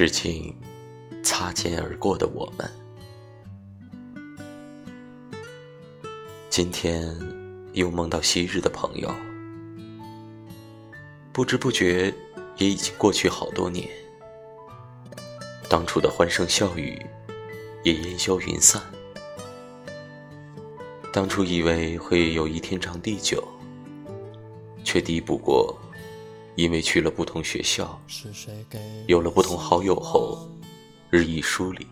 致敬擦肩而过的我们。今天又梦到昔日的朋友，不知不觉也已经过去好多年。当初的欢声笑语也烟消云散。当初以为会友谊天长地久，却抵不过。因为去了不同学校，有了不同好友后，日益疏离。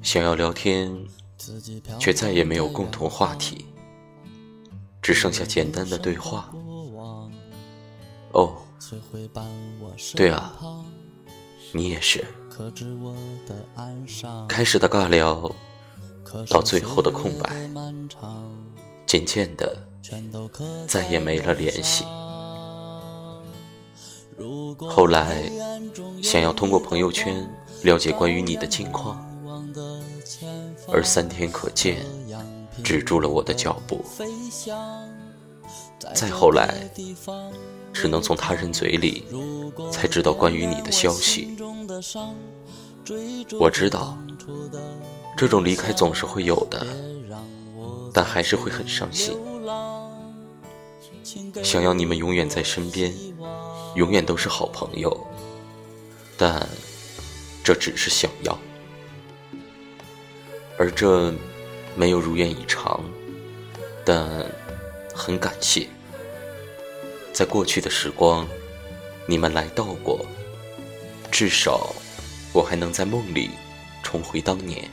想要聊天，却再也没有共同话题，只剩下简单的对话。哦，对啊，你也是。开始的尬聊，到最后的空白，渐渐的。再也没了联系。后来，想要通过朋友圈了解关于你的近况，而三天可见止住了我的脚步。再后来，只能从他人嘴里才知道关于你的消息。我知道，这种离开总是会有的，但还是会很伤心。想要你们永远在身边，永远都是好朋友，但这只是想要，而这没有如愿以偿。但很感谢，在过去的时光，你们来到过，至少我还能在梦里重回当年，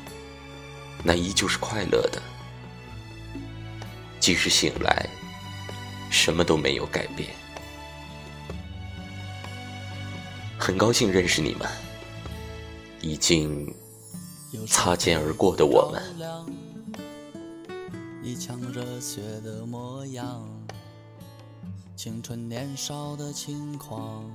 那依旧是快乐的，即使醒来。什么都没有改变，很高兴认识你们。已经擦肩而过的我们，一腔热血的模样，青春年少的轻狂。